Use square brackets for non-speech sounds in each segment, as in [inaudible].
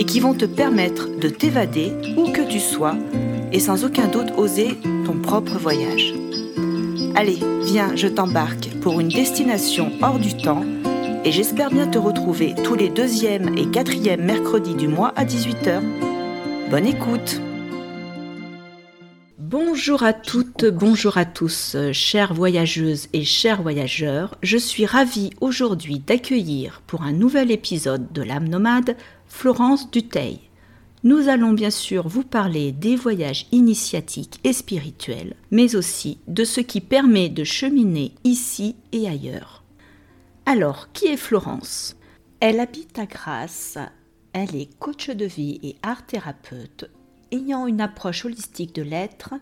et qui vont te permettre de t'évader où que tu sois et sans aucun doute oser ton propre voyage. Allez, viens, je t'embarque pour une destination hors du temps et j'espère bien te retrouver tous les deuxièmes et quatrièmes mercredis du mois à 18h. Bonne écoute Bonjour à toutes, bonjour à tous, chères voyageuses et chers voyageurs. Je suis ravie aujourd'hui d'accueillir pour un nouvel épisode de l'âme nomade Florence Duteil. Nous allons bien sûr vous parler des voyages initiatiques et spirituels, mais aussi de ce qui permet de cheminer ici et ailleurs. Alors, qui est Florence? Elle habite à Grasse, elle est coach de vie et art thérapeute. Ayant une approche holistique de l'être,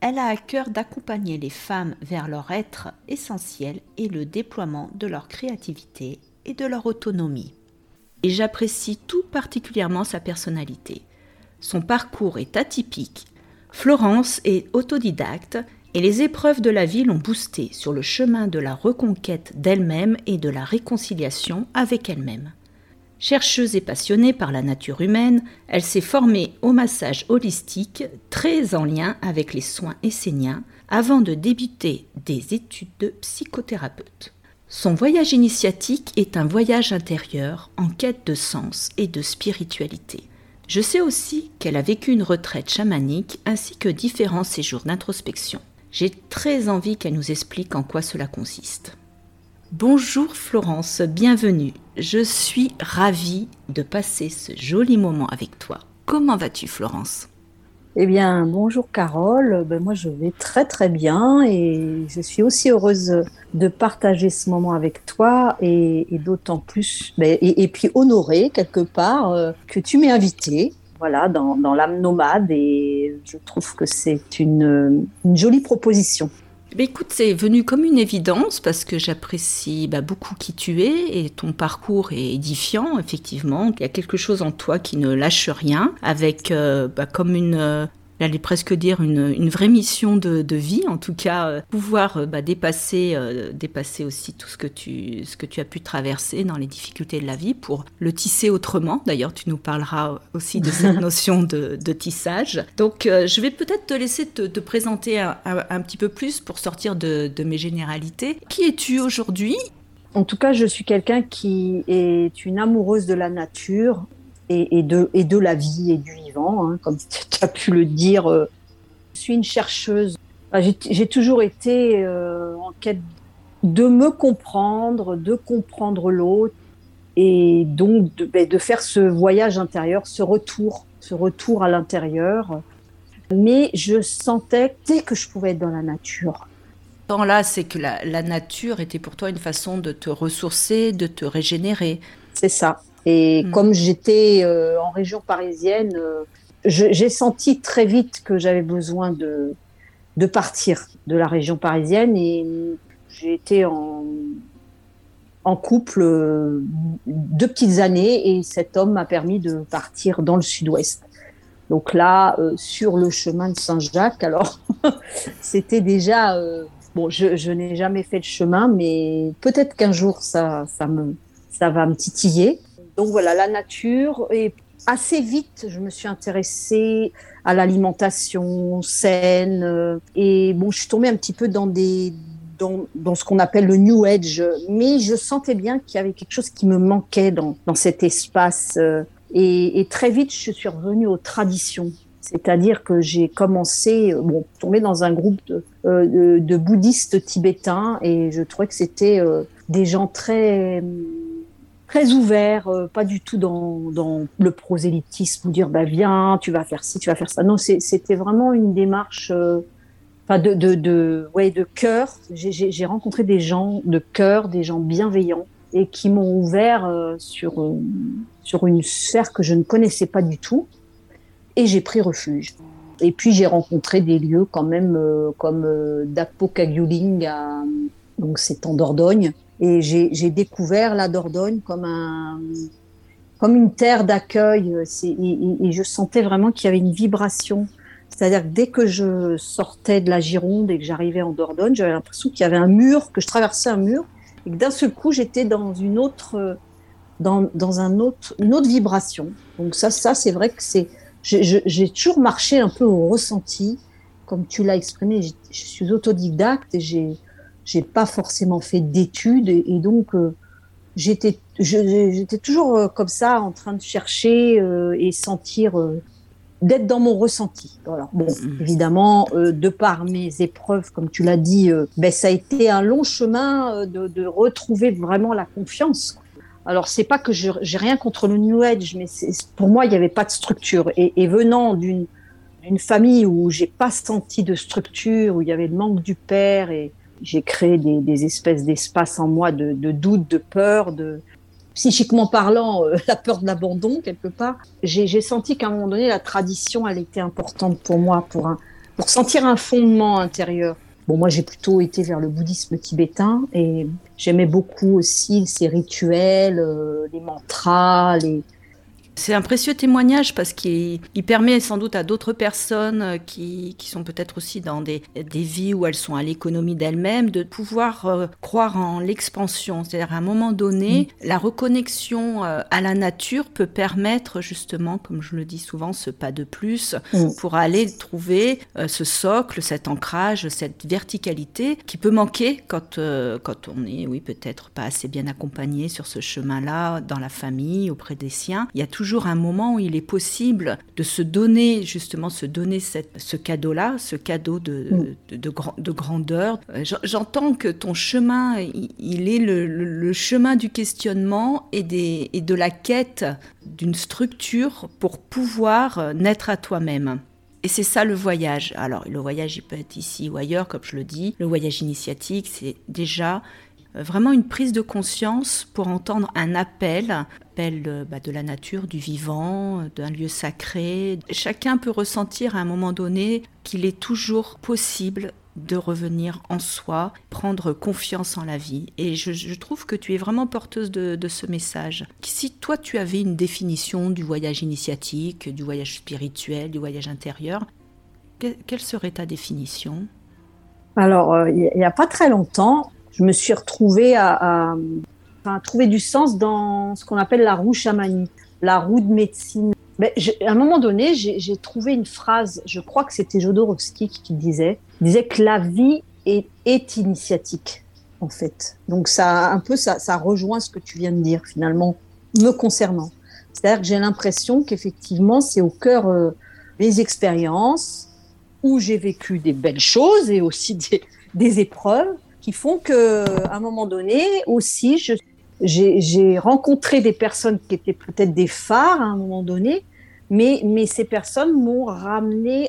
elle a à cœur d'accompagner les femmes vers leur être essentiel et le déploiement de leur créativité et de leur autonomie j'apprécie tout particulièrement sa personnalité. Son parcours est atypique. Florence est autodidacte et les épreuves de la vie l'ont boostée sur le chemin de la reconquête d'elle-même et de la réconciliation avec elle-même. Chercheuse et passionnée par la nature humaine, elle s'est formée au massage holistique, très en lien avec les soins esséniens, avant de débuter des études de psychothérapeute. Son voyage initiatique est un voyage intérieur en quête de sens et de spiritualité. Je sais aussi qu'elle a vécu une retraite chamanique ainsi que différents séjours d'introspection. J'ai très envie qu'elle nous explique en quoi cela consiste. Bonjour Florence, bienvenue. Je suis ravie de passer ce joli moment avec toi. Comment vas-tu Florence? Eh bien, bonjour Carole. Ben, moi, je vais très très bien et je suis aussi heureuse de partager ce moment avec toi et, d'autant plus, ben, et, puis honorée quelque part euh, que tu m'aies invitée. Voilà, dans, l'âme nomade et je trouve que c'est une, jolie proposition. Ben, écoute, c'est venu comme une évidence parce que j'apprécie beaucoup qui tu es et ton parcours est édifiant, effectivement. Il y a quelque chose en toi qui ne lâche rien, avec euh, comme une, j'allais presque dire une, vraie mission de, vie, en tout cas euh, pouvoir euh, bah, dépasser, euh, dépasser aussi tout ce que, tu, ce que tu as pu traverser dans les difficultés de la vie pour le tisser autrement. D'ailleurs, tu nous parleras aussi de cette [laughs] notion de, tissage. Donc, je vais peut-être te laisser te, présenter un, petit peu plus pour sortir de, de mes généralités. Qui es-tu aujourd'hui? En tout cas, je suis quelqu'un qui est une amoureuse de la nature, et, de, et de la vie et du vivant, hein, comme [laughs] tu as pu le dire. Euh, je suis une chercheuse. J'ai toujours été euh, en quête de me comprendre, de comprendre l'autre, et donc de, ben, de, faire ce voyage intérieur, ce retour, ce retour à l'intérieur. Mais je sentais dès que je pouvais être dans la nature. Temps-là, c'est que la, la nature était pour toi une façon de te ressourcer, de te régénérer. C'est ça. Et mm. comme j'étais euh, en région parisienne, euh, j'ai senti très vite que j'avais besoin de, de partir de la région parisienne et j'ai été en, en couple euh, deux petites années et cet homme m'a permis de partir dans le sud-ouest. Donc là, sur le chemin de Saint-Jacques, alors [laughs] c'était déjà bon. Je, je n'ai jamais fait le chemin, mais peut-être qu'un jour ça, ça me, ça va me titiller. Donc voilà, la nature. Et assez vite, je me suis intéressée à l'alimentation saine. Euh, et bon, je suis tombée un petit peu dans des dans, ce qu'on appelle le New Age, mais je sentais bien qu'il y avait quelque chose qui me manquait dans, dans cet espace. Euh, et, très vite, je suis revenue aux traditions. C'est-à-dire que j'ai commencé, euh, bon, tomber dans un groupe de, de, de, bouddhistes tibétains et je trouvais que c'était des gens très très ouvert, euh, pas du tout dans, dans le prosélytisme, dire bah viens, tu vas faire ci, tu vas faire ça. Non, c'était vraiment une démarche, euh, enfin de, de, de, ouais, de cœur. J'ai rencontré des gens de cœur, des gens bienveillants et qui m'ont ouvert euh, sur sur une sphère que je ne connaissais pas du tout. et j'ai pris refuge. Et puis j'ai rencontré des lieux quand même comme Dapo donc c'est en Dordogne, et j'ai découvert la Dordogne comme un comme une terre d'accueil. Et, je sentais vraiment qu'il y avait une vibration. C'est-à-dire que dès que je sortais de la Gironde et que j'arrivais en Dordogne, j'avais l'impression qu'il y avait un mur, que je traversais un mur, et que d'un seul coup j'étais dans une autre, dans, dans un autre, une autre vibration. Donc ça, ça c'est vrai que c'est, j'ai toujours marché un peu au ressenti, comme tu l'as exprimé. Je suis autodidacte et j'ai j'ai pas forcément fait d'études et, donc euh, j'étais j'étais toujours euh, comme ça en train de chercher euh, et sentir d'être dans mon ressenti. Voilà. Bon, mm-hmm. évidemment, de par mes épreuves, comme tu l'as dit, ben, ça a été un long chemin de, de retrouver vraiment la confiance. Alors, c'est pas que j'ai rien contre le New Age, mais pour moi, il n'y avait pas de structure. Et, et venant d'une famille où j'ai pas senti de structure, où il y avait le manque du père et, j'ai créé des, espèces d'espaces en moi de, doute, de peur, de psychiquement parlant, euh, [laughs] la peur de l'abandon quelque part. J'ai senti qu'à un moment donné, la tradition, elle était importante pour moi, pour, pour sentir un fondement intérieur. Bon, moi, j'ai plutôt été vers le bouddhisme tibétain et j'aimais beaucoup aussi ces rituels, euh, les mantras, les, c'est un précieux témoignage parce qu'il permet sans doute à d'autres personnes euh, qui, sont peut-être aussi dans des, vies où elles sont à l'économie d'elles-mêmes de pouvoir euh, croire en l'expansion. C'est-à-dire à un moment donné, mm. la reconnexion euh, à la nature peut permettre justement, comme je le dis souvent, ce pas de plus mm. pour aller trouver ce socle, cet ancrage, cette verticalité qui peut manquer quand, quand on est, oui, peut-être pas assez bien accompagné sur ce chemin-là, dans la famille, auprès des siens. Il y a toujours toujours un moment où il est possible de se donner, justement, se donner cette, ce cadeau-là, ce cadeau de, mm. de, de, grandeur. Euh, j'entends que ton chemin, il, est le, chemin du questionnement et, des, et de la quête d'une structure pour pouvoir euh, naître à toi-même. Et c'est ça le voyage. Alors le voyage, il peut être ici ou ailleurs, comme je le dis. Le voyage initiatique, c'est déjà vraiment une prise de conscience pour entendre un appel, appel euh, bah, de la nature, du vivant, euh, d'un lieu sacré. Chacun peut ressentir à un moment donné qu'il est toujours possible de revenir en soi, prendre confiance en la vie. Et je, trouve que tu es vraiment porteuse de, ce message. Si toi tu avais une définition du voyage initiatique, du voyage spirituel, du voyage intérieur, quelle serait ta définition? Alors, il n'y a pas très longtemps, je me suis retrouvée à, trouver du sens dans ce qu'on appelle la roue chamanique, la roue de médecine. À un moment donné, j'ai trouvé une phrase, je crois que c'était Jodorowsky qui disait, disait que la vie est, initiatique, en fait. Donc ça, un peu, ça, rejoint ce que tu viens de dire finalement, me concernant. C'est-à-dire que j'ai l'impression qu'effectivement, c'est au cœur euh, des expériences où j'ai vécu des belles choses et aussi des épreuves qui font que, à un moment donné aussi, j'ai rencontré des personnes qui étaient peut-être des phares à un moment donné, mais, ces personnes m'ont ramené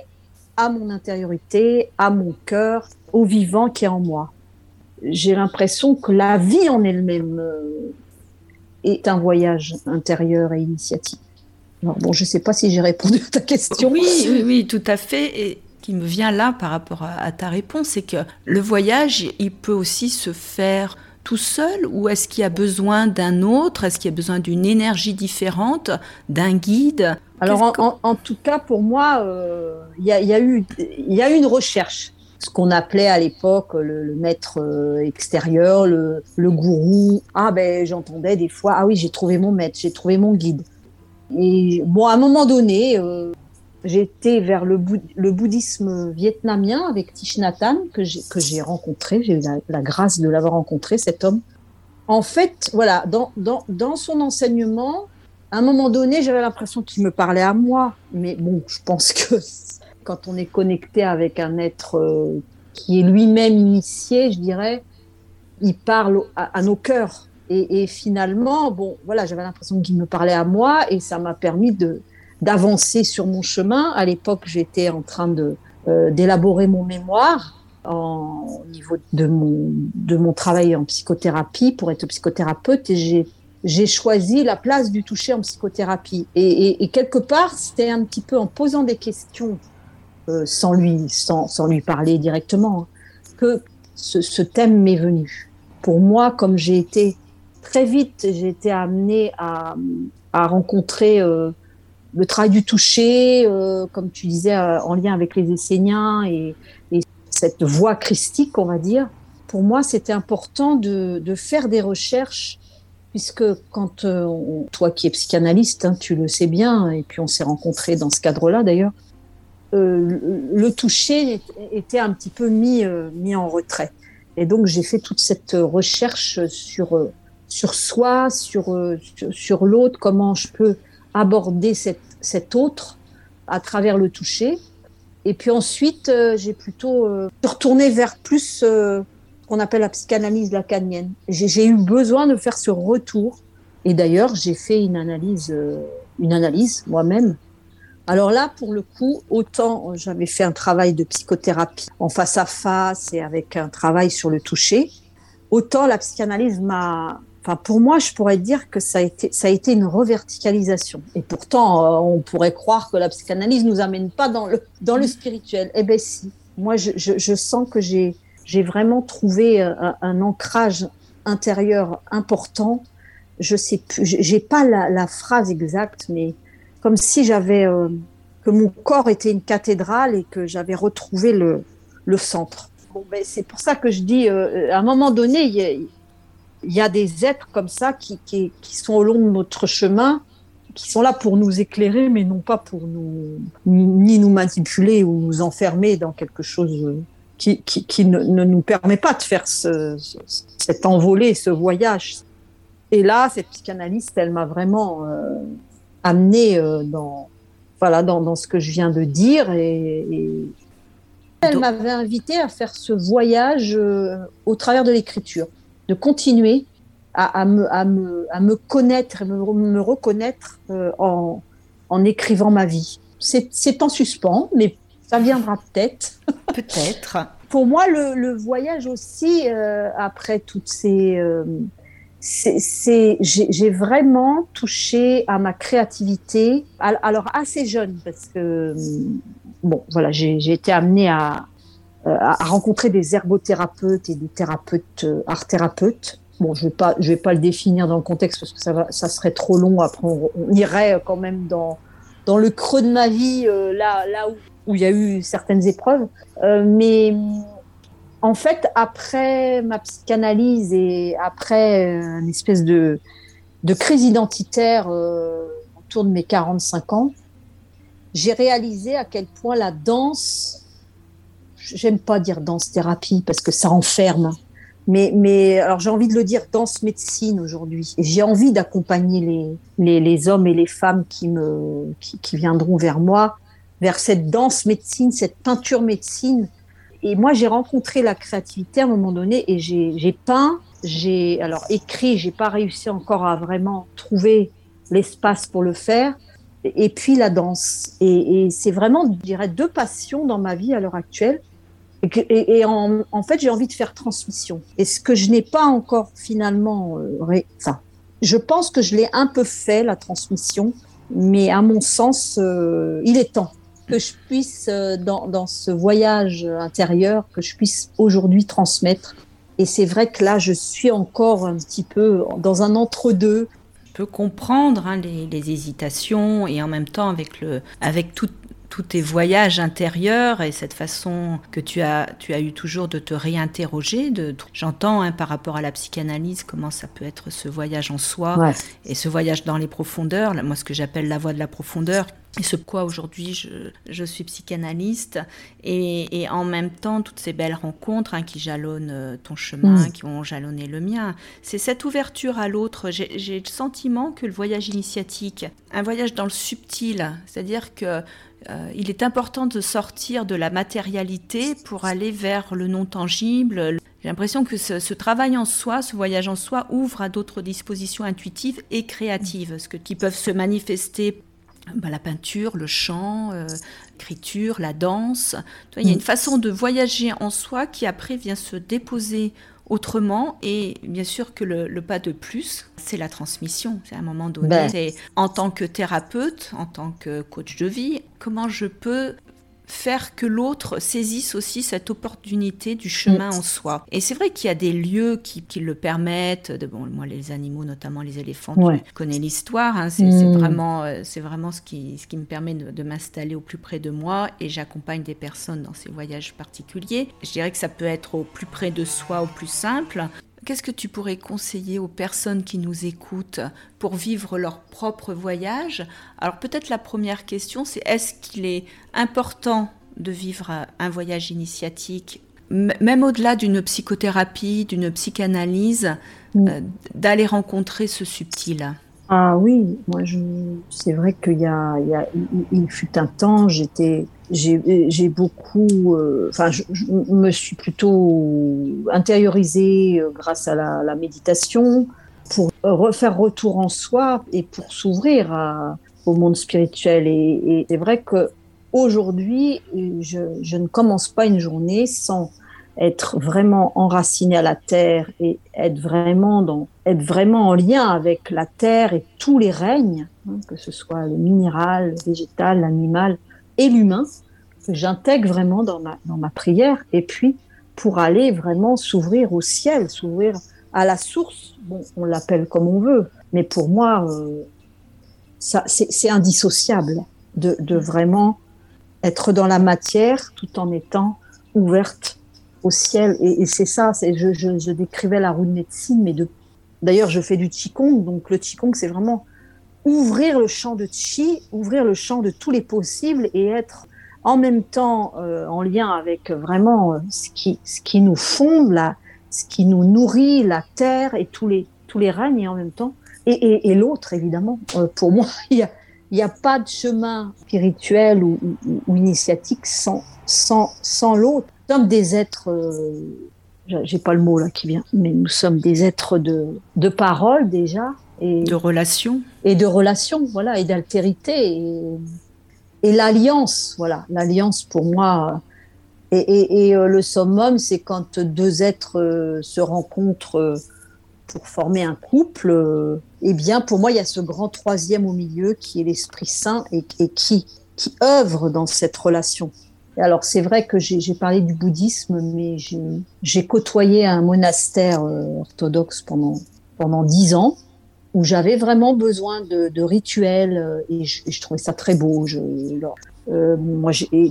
à mon intériorité, à mon cœur, au vivant qui est en moi. J'ai l'impression que la vie en elle-même euh, est un voyage intérieur et initiatique. bon, je ne sais pas si j'ai répondu à ta question. Oui, oui, tout à fait. Qui me vient là par rapport à, ta réponse, c'est que le voyage, il peut aussi se faire tout seul ou est-ce qu'il y a besoin d'un autre? Est-ce qu'il y a besoin d'une énergie différente, d'un guide? Alors en, tout cas, pour moi, euh, il y, a, eu, y a une recherche. Ce qu'on appelait à l'époque le, maître euh, extérieur, le, le, gourou. Ah ben j'entendais des fois, ah oui, j'ai trouvé mon maître, j'ai trouvé mon guide. Et bon, à un moment donné, euh, été vers le, bouddhisme vietnamien avec Thich Nhat Hanh que j'ai rencontré. J'ai eu la, grâce de l'avoir rencontré, cet homme. En fait, voilà, dans son enseignement, à un moment donné, j'avais l'impression qu'il me parlait à moi. Mais bon, je pense que [laughs] quand on est connecté avec un être euh, qui est lui-même initié, je dirais, il parle à, nos cœurs. Et, et, finalement, bon, voilà, j'avais l'impression qu'il me parlait à moi et ça m'a permis de, d'avancer sur mon chemin. À l'époque, j'étais en train de euh, d'élaborer mon mémoire au niveau de mon, de mon travail en psychothérapie pour être psychothérapeute et j'ai j'ai choisi la place du toucher en psychothérapie. Et, quelque part, c'était un petit peu en posant des questions, euh, sans, lui, sans, sans, lui parler directement, hein, que ce, thème m'est venu. Pour moi, comme j'ai été très vite, j'ai été amenée à, à rencontrer euh, le travail du toucher, euh, comme tu disais, en lien avec les Esséniens et, et, cette voix christique, on va dire. Pour moi, c'était important de, faire des recherches puisque quand euh, toi qui es psychanalyste, hein, tu le sais bien, et puis on s'est rencontrés dans ce cadre-là d'ailleurs, euh, le toucher était un petit peu mis, euh, mis en retrait. Et donc j'ai fait toute cette recherche sur, sur soi, sur, sur l'autre, comment je peux aborder cet autre à travers le toucher. Et puis ensuite, j'ai plutôt retourné vers plus qu'on appelle la psychanalyse lacanienne. J'ai eu besoin de faire ce retour. Et d'ailleurs, j'ai fait une analyse, euh, une analyse moi-même. Alors là, pour le coup, autant j'avais fait un travail de psychothérapie en face à face et avec un travail sur le toucher, autant la psychanalyse m'a, pour moi, je pourrais dire que ça a été, une reverticalisation. Et pourtant, euh, on pourrait croire que la psychanalyse nous amène pas dans le spirituel. Eh ben si. Moi, je, sens que j'ai vraiment trouvé euh, un, ancrage intérieur important. Je sais plus, j'ai pas la, phrase exacte, mais comme si j'avais euh, que mon corps était une cathédrale et que j'avais retrouvé le, centre. Bon, ben, c'est pour ça que je dis, à un moment donné, il y, a, des êtres comme ça qui, qui, qui, sont au long de notre chemin, qui sont là pour nous éclairer, mais non pas pour nous ni nous manipuler ou nous enfermer dans quelque chose qui, qui, ne, ne, nous permet pas de faire ce, cette envolée, ce voyage. Et là, cette psychanalyste, elle m'a vraiment euh, amené euh, dans, voilà, dans, dans, ce que je viens de dire. Et, elle m'avait invité à faire ce voyage euh, au travers de l'écriture, de continuer à, à, me, à, me, à, me, connaître et me, me reconnaître en, en écrivant ma vie. C'est en suspens, mais ça viendra peut-être. [laughs] Peut-être. Pour moi, le, voyage aussi, euh, après toutes ces... Euh, c'est, j'ai vraiment touché à ma créativité, alors assez jeune, parce que, bon, voilà, j'ai été amenée à, à rencontrer des ergothérapeutes et des thérapeutes, euh, art-thérapeutes. Bon, je vais pas, vais pas le définir dans le contexte parce que ça va, ça serait trop long. Après, on, irait quand même dans dans le creux de ma vie, là, là où où il y a eu certaines épreuves. Euh, mais en fait, après ma psychanalyse et après euh, une espèce de, de crise identitaire euh, autour de mes 45 ans, j'ai réalisé à quel point la danse, j'aime pas dire danse thérapie parce que ça enferme, mais, mais alors j'ai envie de le dire danse médecine aujourd'hui. J'ai envie d'accompagner les, les, les, hommes et les femmes qui, me, qui, qui viendront vers moi vers cette danse médecine, cette peinture médecine. Et moi, j'ai rencontré la créativité à un moment donné et j'ai peint, j'ai alors écrit, j'ai pas réussi encore à vraiment trouver l'espace pour le faire. Et puis la danse. Et, et c'est vraiment, je dirais, deux passions dans ma vie à l'heure actuelle. Et, en, fait, j'ai envie de faire transmission. Et ce que je n'ai pas encore finalement, euh, je pense que je l'ai un peu fait la transmission, mais à mon sens, euh, il est temps que je puisse, euh, dans, dans, ce voyage intérieur, que je puisse aujourd'hui transmettre. Et c'est vrai que là, je suis encore un petit peu dans un entre-deux. Je peux comprendre hein, les, les, hésitations et en même temps avec, le, avec tout, tous tes voyages intérieurs et cette façon que tu as, tu as eu toujours de te réinterroger. De, J'entends hein, par rapport à la psychanalyse comment ça peut être ce voyage en soi et ce voyage dans les profondeurs, moi ce que j'appelle la voie de la profondeur, et ce quoi aujourd'hui je, je, suis psychanalyste et, et, en même temps toutes ces belles rencontres hein, qui jalonnent euh, ton chemin, mm. qui ont jalonné le mien. C'est cette ouverture à l'autre. J'ai le sentiment que le voyage initiatique, un voyage dans le subtil, c'est-à-dire que euh, il est important de sortir de la matérialité pour aller vers le non tangible. J'ai l'impression que ce, travail en soi, ce voyage en soi, ouvre à d'autres dispositions intuitives et créatives, ce que, qui peuvent se manifester bah, la peinture, le chant, euh, l'écriture, la danse. il y a une façon de voyager en soi qui après vient se déposer autrement. Et bien sûr que le, pas de plus, c'est la transmission. C'est à un moment donné, ben. en tant que thérapeute, en tant que coach de vie, comment je peux faire que l'autre saisisse aussi cette opportunité du chemin en soi. Et c'est vrai qu'il y a des lieux qui, le permettent. De, bon, moi, les animaux, notamment les éléphants, je connais l'histoire. Hein, c'est mm. vraiment, euh, c'est vraiment ce qui, ce qui me permet de, m'installer au plus près de moi et j'accompagne des personnes dans ces voyages particuliers. Je dirais que ça peut être au plus près de soi, au plus simple. Qu'est-ce que tu pourrais conseiller aux personnes qui nous écoutent pour vivre leur propre voyage? Alors peut-être la première question, c'est est-ce qu'il est important de vivre un voyage initiatique, même au-delà d'une psychothérapie, d'une psychanalyse, euh, d'aller rencontrer ce subtil? Ah oui, moi c'est vrai qu'il y a, il, fut un temps, j'étais, j'ai beaucoup, euh, enfin je, me suis plutôt intériorisée euh, grâce à la, méditation pour refaire retour en soi et pour s'ouvrir au monde spirituel. Et, c'est vrai que aujourd'hui, je, je ne commence pas une journée sans être vraiment enraciné à la terre et être vraiment dans être vraiment en lien avec la terre et tous les règnes, hein, que ce soit le minéral, le végétal, l'animal et l'humain, que j'intègre vraiment dans ma dans ma prière et puis pour aller vraiment s'ouvrir au ciel, s'ouvrir à la source. Bon, on l'appelle comme on veut, mais pour moi, euh, ça c'est indissociable de, de vraiment être dans la matière tout en étant ouverte au ciel. Et, c'est ça, c'est, je, je, décrivais la roue de médecine, mais d'ailleurs, je fais du Qigong. Donc, le Qigong, c'est vraiment ouvrir le champ de Qi, ouvrir le champ de tous les possibles et être en même temps euh, en lien avec vraiment euh, ce, qui, ce qui nous fonde, la, ce qui nous nourrit, la terre et tous les, tous les règnes, et en même temps, et, l'autre, évidemment. Euh, pour moi, [laughs] il n'y a, a pas de chemin spirituel ou, initiatique sans, sans, sans l'autre sommes des êtres, j'ai pas le mot là qui vient, mais nous sommes des êtres de, de parole déjà. Et, de relation. Et de relation, voilà, et d'altérité. Et, l'alliance, voilà, l'alliance pour moi. Et, et euh, le summum, c'est quand deux êtres euh, se rencontrent pour former un couple. eh bien, pour moi, il y a ce grand troisième au milieu qui est l'Esprit Saint et, qui, qui œuvre dans cette relation. Alors c'est vrai que j'ai parlé du bouddhisme, mais j'ai côtoyé un monastère euh, orthodoxe pendant pendant dix ans où j'avais vraiment besoin de, rituels euh, et je, trouvais ça très beau. Je, euh,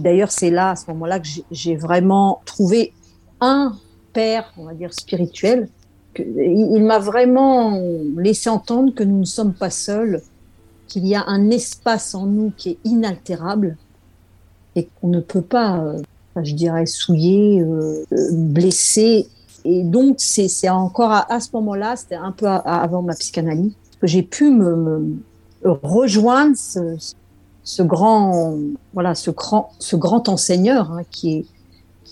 d'ailleurs, c'est là, à ce moment-là, que j'ai vraiment trouvé un père, on va dire spirituel. Il m'a vraiment laissé entendre que nous ne sommes pas seuls, qu'il y a un espace en nous qui est inaltérable et qu'on ne peut pas, euh, je dirais, souiller, euh, blesser. Et donc, c'est encore à, ce moment-là, c'était un peu avant ma psychanalyse, que j'ai pu me, rejoindre ce, grand, voilà, ce grand, enseigneur hein, qui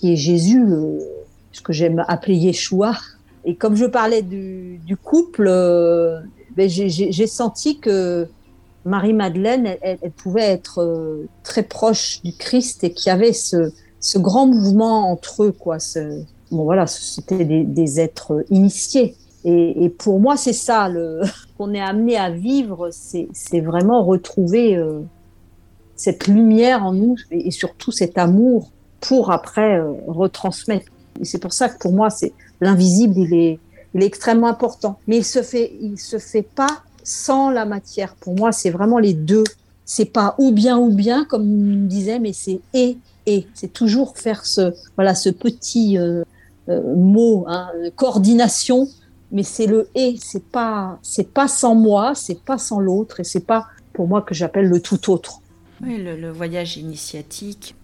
est Jésus, euh, ce que j'aime appeler Yeshua. Et comme je parlais du, couple, ben j'ai senti que Marie-Madeleine, elle, pouvait être euh, très proche du Christ et qu'il y avait ce, grand mouvement entre eux, quoi. Bon, voilà, c'était des, êtres initiés. Et, pour moi, c'est ça [laughs] qu'on est amené à vivre, c'est vraiment retrouver euh, cette lumière en nous et, surtout cet amour pour après euh, retransmettre. Et c'est pour ça que pour moi, c'est l'invisible, il est, il est extrêmement important. Mais il se fait, il se fait pas sans la matière. Pour moi, c'est vraiment les deux. C'est pas ou bien ou bien, comme on disait, mais c'est et et. C'est toujours faire ce voilà ce petit euh, euh, mot, hein, coordination. Mais c'est le et. C'est pas c'est pas sans moi, c'est pas sans l'autre, et c'est pas pour moi que j'appelle le tout autre. Oui, le voyage initiatique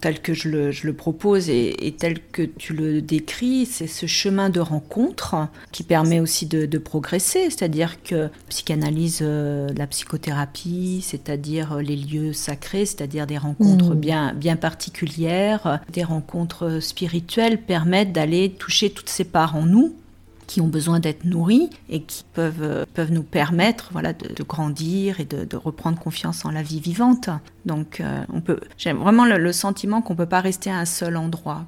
tel que je le, propose et, tel que tu le décris, c'est ce chemin de rencontre qui permet aussi de, progresser, c'est-à-dire que psychanalyse, euh, la psychothérapie, c'est-à-dire les lieux sacrés, c'est-à-dire des rencontres mmh. bien, bien particulières, des rencontres spirituelles permettent d'aller toucher toutes ces parts en nous qui ont besoin d'être nourris et qui peuvent, euh, peuvent nous permettre voilà, de, grandir et de, reprendre confiance en la vie vivante. Donc, euh, on peut, j'ai vraiment le, sentiment qu'on ne peut pas rester à un seul endroit.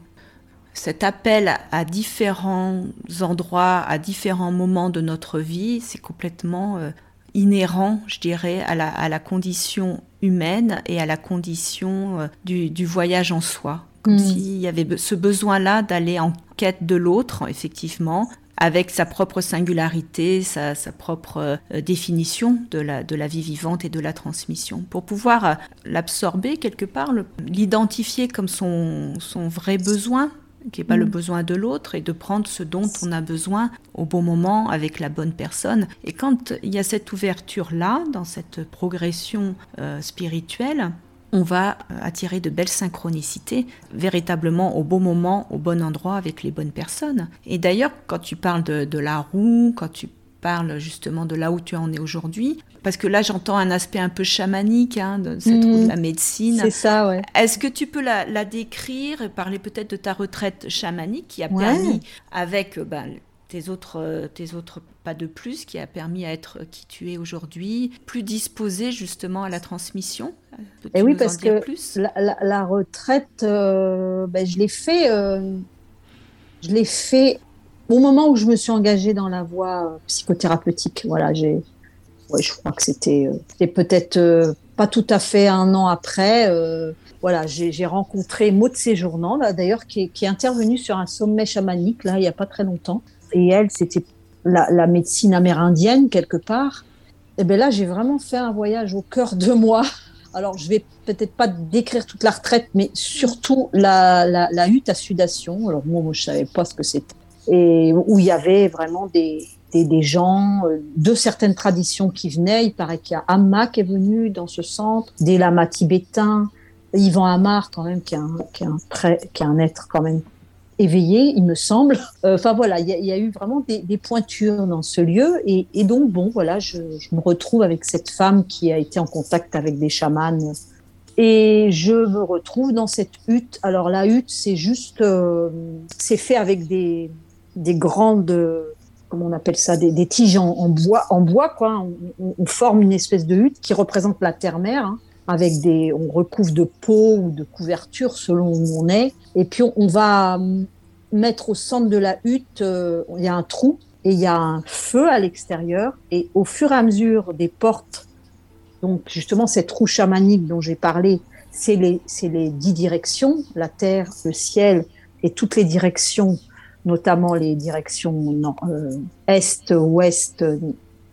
cet appel à différents endroits, à différents moments de notre vie, c'est complètement euh, inhérent, je dirais, à la, à la, condition humaine et à la condition euh, du, du, voyage en soi. Comme mm. s'il y avait ce besoin-là d'aller en quête de l'autre, effectivement, avec sa propre singularité, sa, sa propre euh, définition de la, de la vie vivante et de la transmission. Pour pouvoir euh, l'absorber quelque part, l'identifier comme son, son vrai besoin, qui n'est pas le mm. besoin de l'autre, et de prendre ce dont on a besoin au bon moment avec la bonne personne. Et quand il y a cette ouverture-là, dans cette progression euh, spirituelle, on va euh, attirer de belles synchronicités, véritablement au bon moment, au bon endroit, avec les bonnes personnes. Et d'ailleurs, quand tu parles de, de la roue, quand tu parle justement de là où tu en es aujourd'hui. Parce que là, j'entends un aspect un peu chamanique hein, de cette roue de la médecine. C'est ça, ouais. Est-ce que tu peux la, décrire et parler peut-être de ta retraite chamanique qui a permis, avec ben, tes autres, euh, tes autres pas de plus, qui a permis à être qui tu es aujourd'hui, plus disposé justement à la transmission Et eh oui, parce que plus? la, retraite, euh, ben, je l'ai fait, je l'ai fait au moment où je me suis engagée dans la voie euh, psychothérapeutique, voilà, j'ai, je crois que c'était, euh, peut-être euh, pas tout à fait un an après. voilà, j'ai rencontré Maud Séjournant, d'ailleurs, qui, qui, est intervenue sur un sommet chamanique, là, il n'y a pas très longtemps. Et elle, c'était la, médecine amérindienne, quelque part. Et bien là, j'ai vraiment fait un voyage au cœur de moi. Alors, je vais peut-être pas décrire toute la retraite, mais surtout la, hutte à sudation. Alors, moi, moi je savais pas ce que c'était et où il y avait vraiment des, des, des, gens euh, de certaines traditions qui venaient. Il paraît qu'il y a Amma qui est venu dans ce centre, des lamas tibétains, Yvan Amar quand même qui est un, qui est un, qui est un être quand même éveillé, il me semble. Euh, enfin voilà, il y, a eu vraiment des, pointures dans ce lieu et, donc bon voilà, je, me retrouve avec cette femme qui a été en contact avec des chamans et je me retrouve dans cette hutte. Alors la hutte, c'est juste, euh, c'est fait avec des des grandes, comment on appelle ça, des, tiges en, bois, en bois quoi. On, forme une espèce de hutte qui représente la terre-mère. Hein, avec des, on recouvre de peau ou de couverture selon où on est. Et puis on, va mettre au centre de la hutte, euh, il y a un trou et il y a un feu à l'extérieur. Et au fur et à mesure des portes, donc justement cette roue chamanique dont j'ai parlé, c'est les, les dix directions, la terre, le ciel et toutes les directions notamment les directions euh, est, ouest,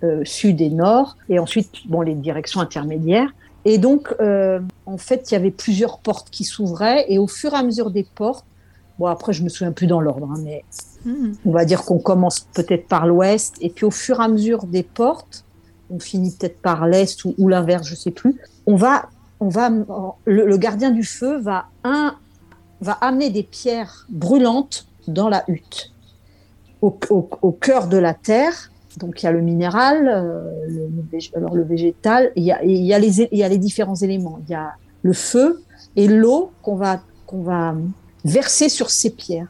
euh, sud et nord, et ensuite bon, les directions intermédiaires. Et donc, euh, en fait, il y avait plusieurs portes qui s'ouvraient, et au fur et à mesure des portes, bon, après, je me souviens plus dans l'ordre, hein, mais hmm. on va dire qu'on commence peut-être par l'ouest, et puis au fur et à mesure des portes, on finit peut-être par l'est ou, l'inverse, je sais plus. On va, on va, le, le gardien du feu va un, va amener des pierres brûlantes dans la hutte. Au, cœur de la terre, donc il y a le minéral, euh, le, alors le végétal, il y, a, les, différents éléments. Il y a le feu et l'eau qu'on va, verser sur ces pierres.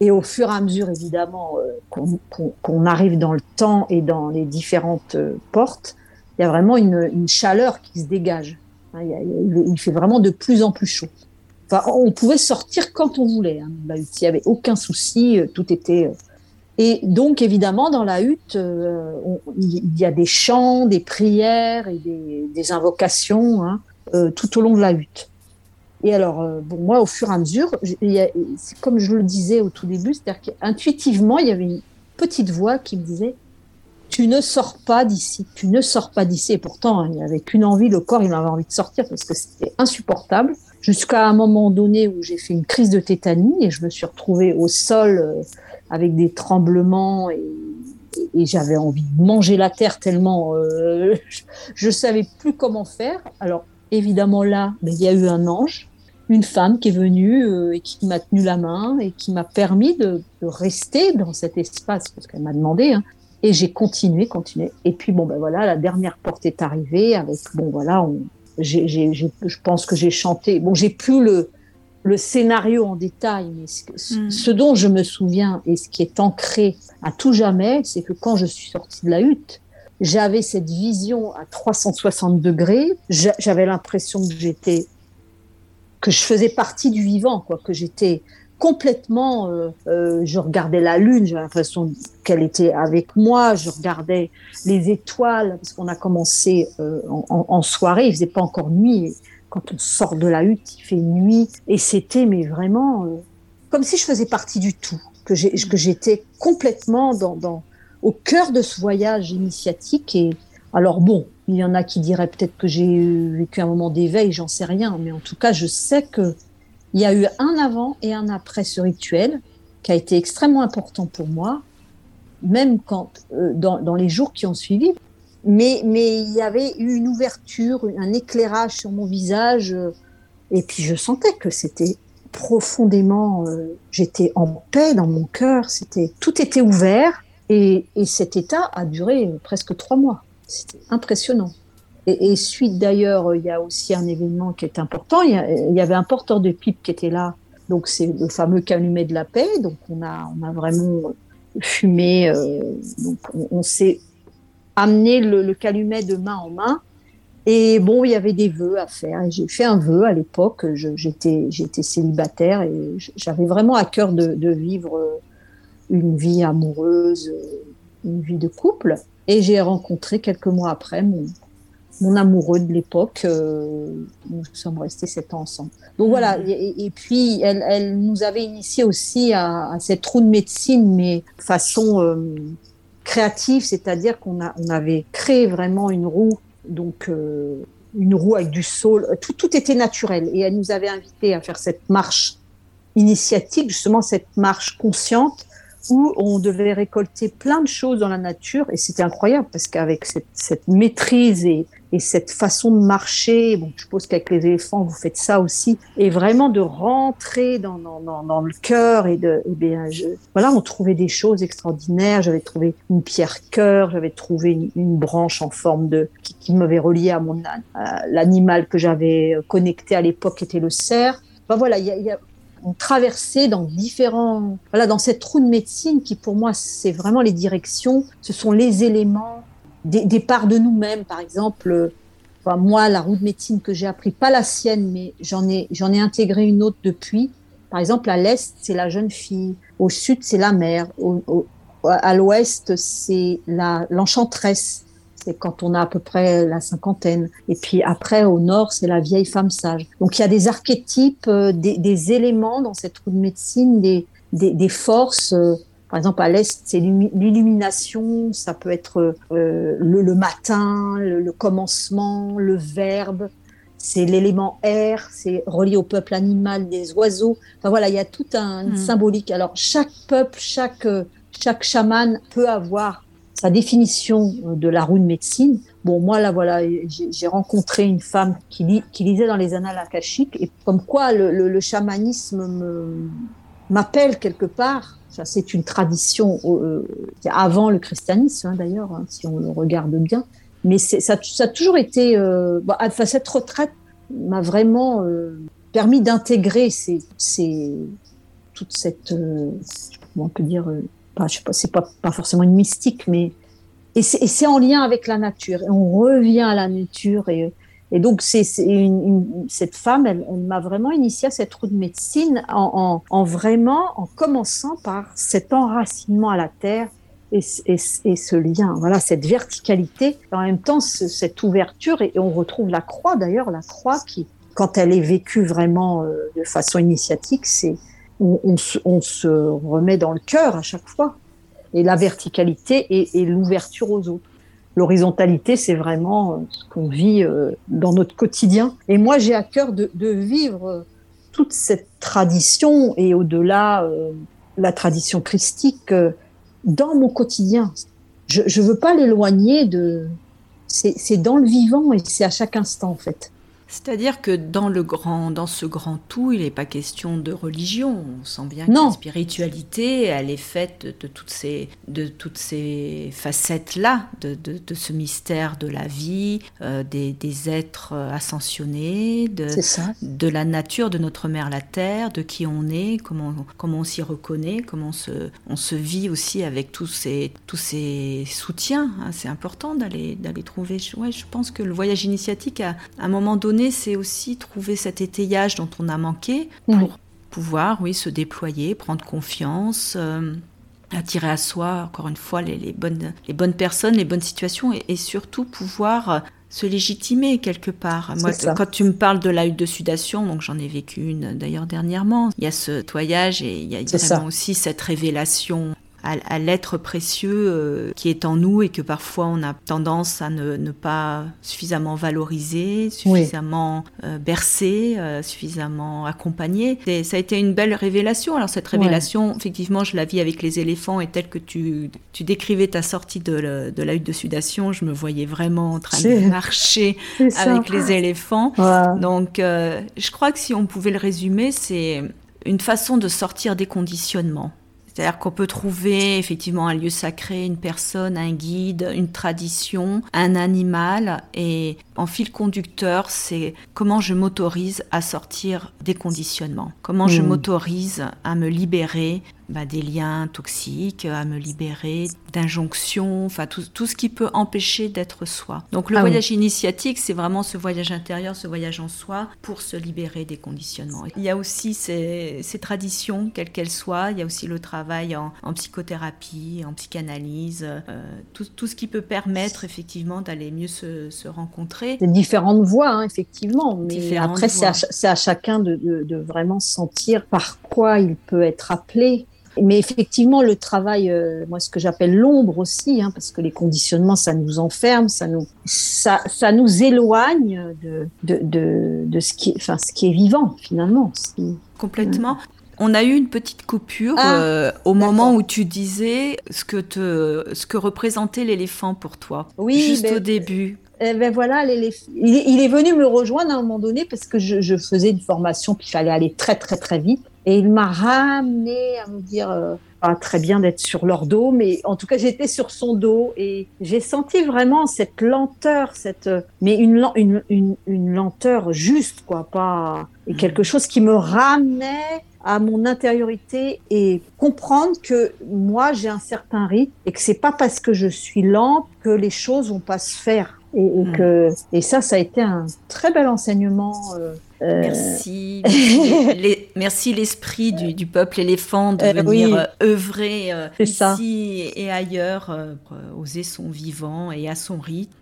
Et au fur et à mesure, évidemment, euh, qu'on arrive dans le temps et dans les différentes euh, portes, il y a vraiment une, chaleur qui se dégage. Hein, il, fait vraiment de plus en plus chaud on pouvait sortir quand on voulait. Hein. Il n'y avait aucun souci, tout était. Euh. Et donc, évidemment, dans la hutte, euh, il y a des chants, des prières et des, invocations hein, tout au long de la hutte. Et alors, bon, moi, au fur et à mesure, c'est comme je le disais au tout début, c'est-à-dire qu'intuitivement, il y avait une petite voix qui me disait tu ne sors pas d'ici, tu ne sors pas d'ici. Et pourtant, hein, il n'y avait qu'une envie, le corps, il avait envie de sortir parce que c'était insupportable jusqu'à un moment donné où j'ai fait une crise de tétanie et je me suis retrouvée au sol euh, avec des tremblements et, j'avais envie de manger la terre tellement euh, [laughs] je, ne savais plus comment faire. Alors évidemment là, ben, il y a eu un ange, une femme qui est venue euh, et qui m'a tenu la main et qui m'a permis de, rester dans cet espace parce qu'elle m'a demandé. Hein. et j'ai continué, continué. Et puis bon ben voilà, la dernière porte est arrivée avec bon voilà, je pense que j'ai chanté. Bon, j'ai plus le, le scénario en détail, mais hmm. ce, dont je me souviens et ce qui est ancré à tout jamais, c'est que quand je suis sortie de la hutte, j'avais cette vision à 360 degrés. J'avais l'impression que j'étais, que je faisais partie du vivant, quoi, que j'étais complètement. Euh, euh, je regardais la lune, j'avais l'impression qu'elle était avec moi. Je regardais les étoiles parce qu'on a commencé euh, en, soirée. Il faisait pas encore nuit. Quand on sort de la hutte, il fait nuit et c'était mais vraiment comme si je faisais partie du tout, que j'étais complètement dans, dans, au cœur de ce voyage initiatique. Et alors bon, il y en a qui diraient peut-être que j'ai vécu un moment d'éveil, j'en sais rien, mais en tout cas, je sais que il y a eu un avant et un après ce rituel qui a été extrêmement important pour moi, même quand euh, dans, dans, les jours qui ont suivi. Mais, il y avait eu une ouverture, un éclairage sur mon visage, euh, et puis je sentais que c'était profondément, euh, j'étais en paix dans mon cœur, tout était ouvert, et, et cet état a duré presque trois mois. C'était impressionnant. Et, suite d'ailleurs, il y a aussi un événement qui est important. Il y, avait un porteur de pipe qui était là. Donc c'est le fameux calumet de la paix. Donc on a, on vraiment fumé. Euh, donc on, s'est amené le, calumet de main en main. Et bon, il y avait des vœux à faire. J'ai fait un vœu à l'époque. J'étais, j'étais célibataire et j'avais vraiment à cœur de, de, vivre une vie amoureuse, une vie de couple. Et j'ai rencontré quelques mois après mon, mon amoureux de l'époque. Euh, nous sommes restés sept ans ensemble. Donc voilà. Mhm. Et, puis elle, elle, nous avait initié aussi à, à, cette roue de médecine, mais façon euh, créative, c'est-à-dire qu'on on avait créé vraiment une roue, donc euh, une roue avec du saule. Tout, tout était naturel. Et elle nous avait invité à faire cette marche initiatique, justement cette marche consciente où on devait récolter plein de choses dans la nature et c'était incroyable parce qu'avec cette, cette, maîtrise et, et, cette façon de marcher, bon, je suppose qu'avec les éléphants vous faites ça aussi, et vraiment de rentrer dans, le cœur et de, eh voilà, on trouvait des choses extraordinaires. J'avais trouvé une pierre cœur, j'avais trouvé une, une, branche en forme de qui, qui m'avait relié à mon l'animal que j'avais connecté à l'époque, était le cerf. Ben voilà, il y a, on traversait dans différents, voilà, dans cette roue de médecine qui pour moi c'est vraiment les directions, ce sont les éléments, des, parts de nous-mêmes, par exemple. Enfin, moi, la roue de médecine que j'ai appris, pas la sienne, mais j'en ai, j'en ai intégré une autre depuis. Par exemple, à l'est, c'est la jeune fille. Au sud, c'est la mère. à l'ouest, c'est la, l'enchanteresse c'est quand on a à peu près la cinquantaine. Et puis après, au nord, c'est la vieille femme sage. Donc il y a des archétypes, euh, des, éléments dans cette roue de médecine, des, des, forces. Euh, par exemple, à l'Est, c'est l'illumination, ça peut être euh, le, matin, le, commencement, le verbe, c'est l'élément air, c'est relié au peuple animal des oiseaux. Enfin voilà, il y a tout un hmm. symbolique. Alors chaque peuple, chaque, chaque chaman peut avoir sa définition euh, de la roue de médecine. Bon, moi, là, voilà, j'ai rencontré une femme qui, qui, lisait dans les annales akashiques et comme quoi le, le, chamanisme m'appelle quelque part. C'est une tradition euh, avant le christianisme, hein, d'ailleurs, hein, si on le regarde bien. Mais ça, a toujours été. Euh, bah, enfin, cette retraite m'a vraiment euh, permis d'intégrer toute cette. comment peut dire pas, je pas, c'est pas, pas forcément une mystique, mais et c'est en lien avec la nature. Et on revient à la nature et, et donc cette femme, elle, m'a vraiment initié à cette route de médecine en, en, en, vraiment en commençant par cet enracinement à la terre et, ce lien, voilà, cette verticalité, en même temps cette ouverture, et, on retrouve la croix d'ailleurs, la croix qui, quand elle est vécue vraiment euh, de façon initiatique, c'est on, se, remet dans le cœur à chaque fois. Et la verticalité et, l'ouverture aux autres. L'horizontalité, c'est vraiment euh, ce qu'on vit euh, dans notre quotidien. Et moi, j'ai à cœur de, vivre euh, toute cette tradition et au-delà la tradition christique dans mon quotidien. Je ne veux pas l'éloigner de... C'est dans le vivant et c'est à chaque instant, en fait. C'est-à-dire que dans le grand, dans ce grand tout, il n'est pas question de religion. On sent bien que la spiritualité, elle est faite de toutes ces, de toutes ces facettes-là, de, de, ce mystère de la vie, euh, des, des, êtres ascensionnés, de, de la nature de notre mère la terre, de qui on est, comment, comment on s'y reconnaît, comment on se, on se vit aussi avec tous ces, tous ces soutiens. Hein. C'est important d'aller, d'aller trouver. Ouais, je pense que le voyage initiatique, à un moment donné, c'est aussi trouver cet étayage dont on a manqué pour pouvoir, oui, se déployer, prendre confiance, attirer à soi, encore une fois, les, bonnes, les bonnes personnes, les bonnes situations, et, surtout pouvoir se légitimer quelque part. Moi, quand tu me parles de la hutte de sudation, donc j'en ai vécu une d'ailleurs dernièrement, il y a ce toyage et il y a vraiment aussi cette révélation à, l'être précieux euh, qui est en nous et que parfois on a tendance à ne, pas suffisamment valoriser, suffisamment euh, bercer, euh, suffisamment accompagner. Et ça a été une belle révélation. Alors cette révélation, effectivement, je la vis avec les éléphants et telle que tu, tu décrivais ta sortie de, de, la hutte de sudation, je me voyais vraiment en train de marcher [laughs] avec les éléphants. Donc je crois que si on pouvait le résumer, c'est une façon de sortir des conditionnements. C'est-à-dire qu'on peut trouver effectivement un lieu sacré, une personne, un guide, une tradition, un animal. Et en fil conducteur, c'est comment je m'autorise à sortir des conditionnements, comment je hmm. m'autorise à me libérer bah, des liens toxiques, à me libérer d'injonctions, enfin tout, tout, ce qui peut empêcher d'être soi. Donc le ah voyage initiatique, c'est vraiment ce voyage intérieur, ce voyage en soi pour se libérer des conditionnements. Il y a aussi ces, ces traditions, quelles qu'elles soient, il y a aussi le travail en, en psychothérapie, en psychanalyse, euh, tout, tout, ce qui peut permettre effectivement d'aller mieux se, se rencontrer. Différentes voies, hein, effectivement, mais après c'est à, à, chacun de, de, de vraiment sentir par quoi il peut être appelé mais effectivement, le travail, euh, moi, ce que j'appelle l'ombre aussi, hein, parce que les conditionnements, ça nous enferme, ça nous, ça, ça nous éloigne de, de, de, de ce, qui, enfin, ce qui est vivant, finalement. Complètement. On a eu une petite coupure ah, euh, au moment où tu disais ce que, te, ce que représentait l'éléphant pour toi. Oui, juste ben, au début. Eh ben voilà, l'éléphant. Il, est venu me rejoindre à un moment donné parce que je, je faisais une formation, puis il fallait aller très très très vite. Et il m'a ramené à me dire, euh, pas très bien d'être sur leur dos, mais en tout cas j'étais sur son dos et j'ai senti vraiment cette lenteur, cette, mais une, une, une, une lenteur juste, quoi, pas et mmh. quelque chose qui me ramenait à mon intériorité et comprendre que moi j'ai un certain rythme et que c'est pas parce que je suis lente que les choses vont pas se faire et, et mmh. que et ça ça a été un très bel enseignement euh, euh, merci. [laughs] merci l'esprit du, peuple éléphant de euh, venir euh, œuvrer ici et ailleurs, oser son vivant et à son rythme.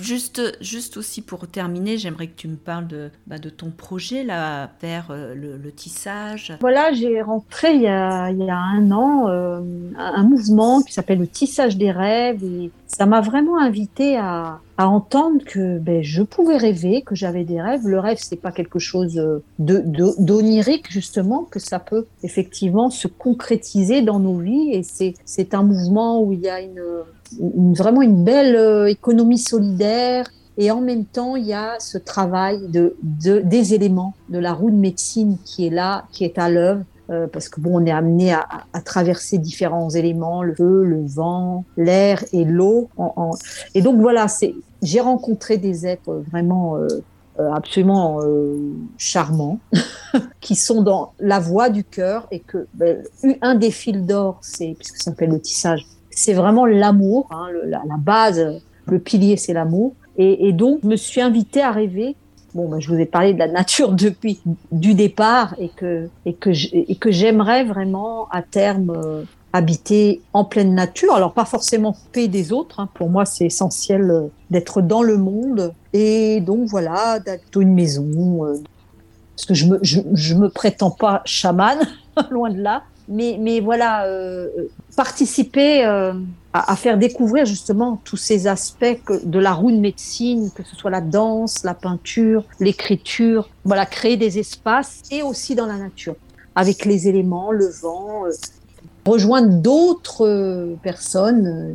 Juste, juste aussi pour terminer, j'aimerais que tu me parles de, bah, de ton projet là, vers euh, le, tissage. Voilà, j'ai rentré il y a, il y a un an euh, un mouvement qui s'appelle le tissage des rêves et ça m'a vraiment invité à, à entendre que ben, je pouvais rêver, que j'avais des rêves. Le rêve, c'est pas quelque chose de d'onirique justement, que ça peut effectivement se concrétiser dans nos vies et c'est un mouvement où il y a une vraiment une belle euh, économie solidaire. Et en même temps, il y a ce travail de, de, des éléments de la roue de médecine qui est là, qui est à l'œuvre. Euh, parce que bon, on est amené à, traverser différents éléments, le feu, le vent, l'air et l'eau. Et donc voilà, c'est, j'ai rencontré des êtres vraiment euh, absolument charmants, [laughs] qui sont dans la voie du cœur et que ben, un des fils d'or, c'est puisque ça s'appelle le tissage, c'est vraiment l'amour, hein, la, base, le pilier, c'est l'amour. Et, donc, je me suis invitée à rêver. Bon, ben, je vous ai parlé de la nature [laughs] depuis du départ et que et que et que j'aimerais vraiment à terme euh, habiter en pleine nature. Alors pas forcément coupé des autres. Hein. Pour moi, c'est essentiel euh, d'être dans le monde. Et donc voilà, d'être une maison. Euh, parce que je me je me prétends pas chamane, [laughs] loin de là mais, mais voilà, euh, participer euh, à, à, faire découvrir justement tous ces aspects de la roue de médecine, que ce soit la danse, la peinture, l'écriture, voilà, créer des espaces et aussi dans la nature, avec les éléments, le vent, euh, rejoindre d'autres euh, personnes. Euh,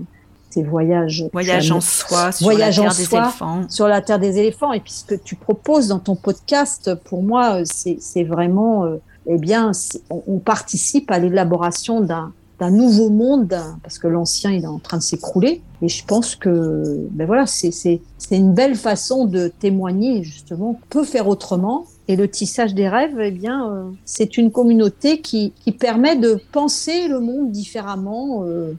ces voyages. Voyage en soi, sur la terre des éléphants. Sur la terre des éléphants. Et puis ce que tu proposes dans ton podcast, pour moi, c'est vraiment eh bien, on, participe à l'élaboration d'un nouveau monde, parce que l'ancien est en train de s'écrouler. Et je pense que, ben voilà, c'est une belle façon de témoigner justement. On peut faire autrement. Et le tissage des rêves, eh bien, euh, c'est une communauté qui, permet de penser le monde différemment. Euh,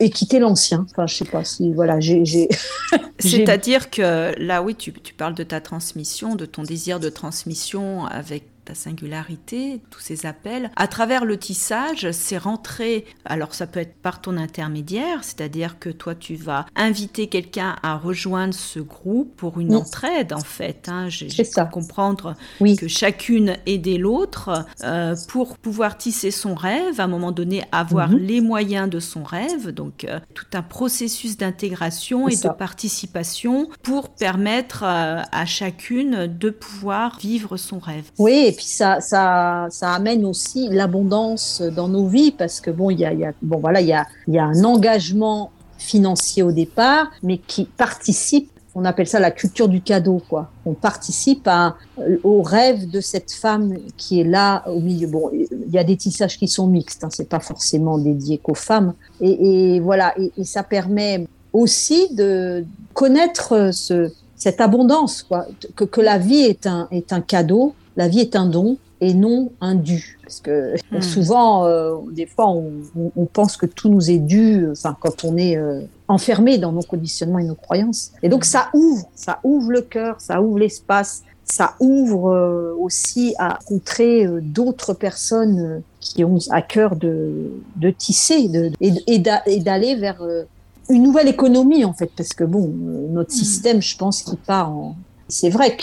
et, quitter l'ancien. Enfin, je sais pas si voilà, j'ai. [laughs] C'est-à-dire que là, oui, tu, parles de ta transmission, de ton désir de transmission avec ta singularité, tous ces appels. À travers le tissage, c'est rentrer, alors ça peut être par ton intermédiaire, c'est-à-dire que toi tu vas inviter quelqu'un à rejoindre ce groupe pour une entraide en fait. Hein. J'ai comprendre que chacune aidait l'autre euh, pour pouvoir tisser son rêve, à un moment donné avoir mhm. les moyens de son rêve, donc euh, tout un processus d'intégration et de participation pour permettre euh, à chacune de pouvoir vivre son rêve. Oui, et puis ça, ça, amène aussi l'abondance dans nos vies parce que bon, il y a, bon voilà, il y a, un engagement financier au départ, mais qui participe on appelle ça la culture du cadeau, quoi. On participe à, au rêve de cette femme qui est là au milieu. Bon, il y a des tissages qui sont mixtes, hein, c'est pas forcément dédié qu'aux femmes. Et, voilà, et, et, ça permet aussi de connaître ce, cette abondance, quoi, que, la vie est un cadeau, la vie est un don et non un dû. Parce que hmm. souvent, euh, des fois, on, on, pense que tout nous est dû, enfin, quand on est euh, enfermé dans nos conditionnements et nos croyances. Et donc, ça ouvre, ça ouvre le cœur, ça ouvre l'espace, ça ouvre euh, aussi à rencontrer d'autres personnes qui ont à cœur de, de tisser de, et, d'aller vers une nouvelle économie, en fait, parce que bon, notre hmm. système, je pense qu'il part en, c'est vrai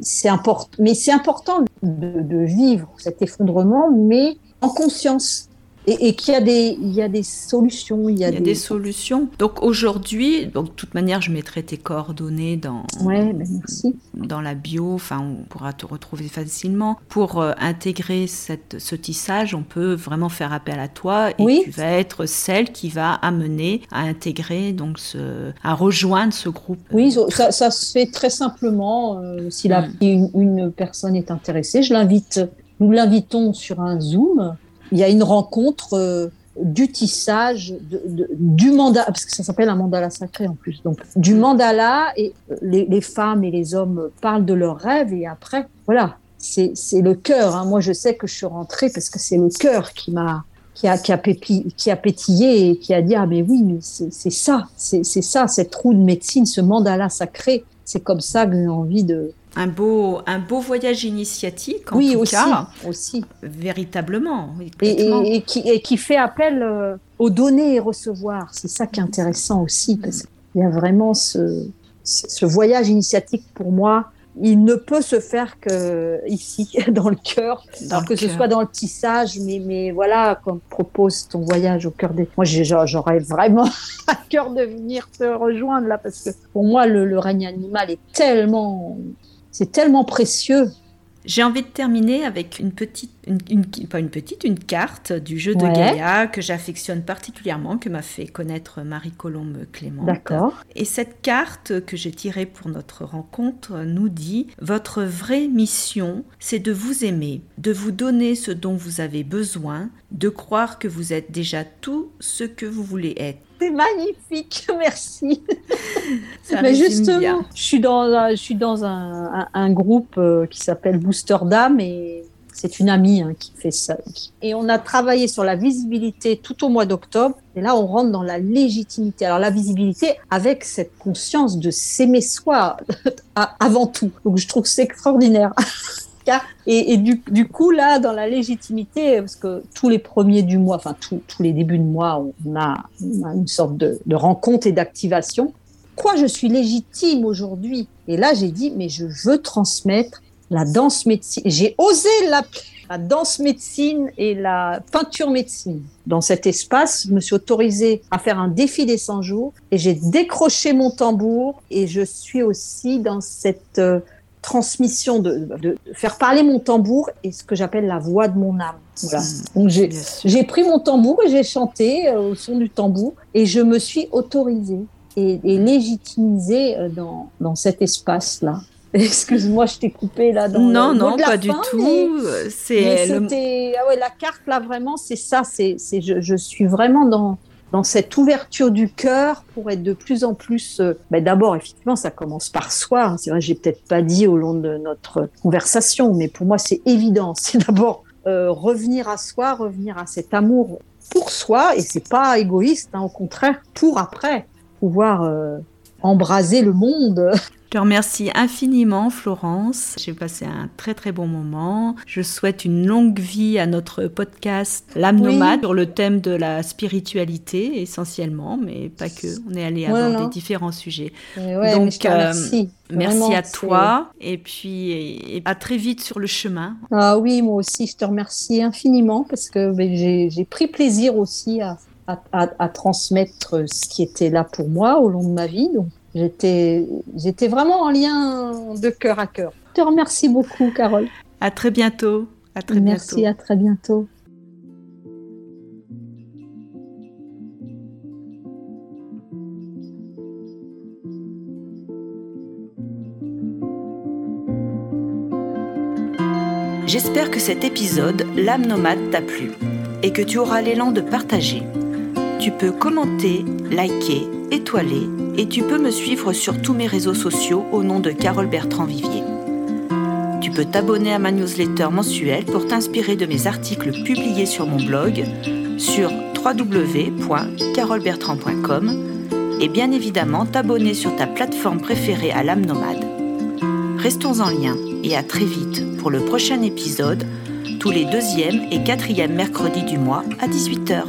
c'est important, mais c'est important de, vivre cet effondrement, mais en conscience et, qu'il y a des il y a des solutions il y a, des... solutions. Donc aujourd'hui donc de toute manière je mettrai tes coordonnées dans ouais, ben merci. dans la bio. Enfin on pourra te retrouver facilement. Pour euh, intégrer cette, ce tissage on peut vraiment faire appel à toi. Et tu vas être celle qui va amener à intégrer donc ce à rejoindre ce groupe. Oui ça, ça se fait très simplement euh, si la, mm. une personne est intéressée. Je l'invite nous l'invitons sur un zoom il y a une rencontre euh, du tissage, du mandala, parce que ça s'appelle un mandala sacré en plus. Donc, du mandala, et les, les, femmes et les hommes parlent de leurs rêves, et après, voilà, c'est le cœur. Hein. Moi, je sais que je suis rentrée parce que c'est le cœur qui m'a. Qui a, qui, a qui a pétillé et qui a dit Ah, mais oui, c'est ça, c'est ça, cette roue de médecine, ce mandala sacré. C'est comme ça que j'ai envie de, un beau, un beau voyage initiatique, en oui, tout aussi, cas. aussi. Véritablement. Et, et, qui, et, qui, fait appel euh, aux donner et recevoir. C'est ça qui est intéressant aussi, parce qu'il y a vraiment ce, ce voyage initiatique pour moi. Il ne peut se faire que ici, [laughs] dans le cœur, que ce soit dans le tissage, mais, mais voilà, quand propose ton voyage au cœur des. Moi, j'aurais vraiment [laughs] à cœur de venir te rejoindre là, parce que pour moi, le, le règne animal est tellement c'est tellement précieux. J'ai envie de terminer avec une petite, une, pas une petite, une carte du jeu de Gaïa que j'affectionne particulièrement, que m'a fait connaître Marie-Colombe Clément. D'accord. Et cette carte que j'ai tirée pour notre rencontre nous dit Votre vraie mission, c'est de vous aimer, de vous donner ce dont vous avez besoin, de croire que vous êtes déjà tout ce que vous voulez être. C'est magnifique, [laughs] merci. Mais justement, je suis dans, un, je suis dans un, un, groupe euh, qui s'appelle Booster Dame et c'est une amie hein, qui fait ça. Et on a travaillé sur la visibilité tout au mois d'octobre. Et là, on rentre dans la légitimité. Alors, la visibilité avec cette conscience de s'aimer soi [laughs] avant tout. Donc, je trouve que c'est extraordinaire. [laughs] Et, du, coup, là, dans la légitimité, parce que tous les premiers du mois, enfin tous les débuts de mois, on a, une sorte de, rencontre et d'activation. Quoi, je suis légitime aujourd'hui? Et là, j'ai dit, mais je veux transmettre la danse médecine. J'ai osé l'appeler la danse médecine et la peinture médecine. Dans cet espace, je me suis autorisée à faire un défi des 100 jours et j'ai décroché mon tambour et je suis aussi dans cette euh, transmission, de, de, faire parler mon tambour et ce que j'appelle la voix de mon âme. Voilà. Donc j'ai pris mon tambour et j'ai chanté euh, au son du tambour et je me suis autorisée et, et légitimisée euh, dans, dans cet espace-là. [laughs] Excuse-moi, je t'ai coupé là. Dans non, non, pas du tout. C'est le... ah ouais, la carte là vraiment, c'est ça. C'est, je, je suis vraiment dans dans cette ouverture du cœur pour être de plus en plus. Euh, ben D'abord, effectivement, ça commence par soi. Hein. C'est vrai, j'ai peut-être pas dit au long de notre conversation, mais pour moi, c'est évident. [laughs] C'est d'abord euh, revenir à soi, revenir à cet amour pour soi, et c'est pas égoïste, hein, au contraire, pour après pouvoir euh, embraser le monde. Je te remercie infiniment, Florence. J'ai passé un très très bon moment. Je souhaite une longue vie à notre podcast L'âme nomade sur le thème de la spiritualité essentiellement, mais pas que. On est allé aborder différents sujets. Donc, euh, merci à toi et puis à très vite sur le chemin. Ah oui, moi aussi, je te remercie infiniment parce que ben, j'ai pris plaisir aussi à, à, transmettre ce qui était là pour moi au long de ma vie. Donc, j'étais, j'étais vraiment en lien de cœur à cœur. Je te remercie beaucoup, Carole. À très bientôt. À très Merci, à très bientôt. J'espère que cet épisode, L'âme nomade, t'a plu et que tu auras l'élan de partager. Tu peux commenter, liker, étoiler et tu peux me suivre sur tous mes réseaux sociaux au nom de Carole Bertrand Vivier. Tu peux t'abonner à ma newsletter mensuelle pour t'inspirer de mes articles publiés sur mon blog sur www.carolebertrand.com et bien évidemment t'abonner sur ta plateforme préférée à l'âme nomade. Restons en lien et à très vite pour le prochain épisode, tous les deuxième et quatrième mercredis du mois à 18h.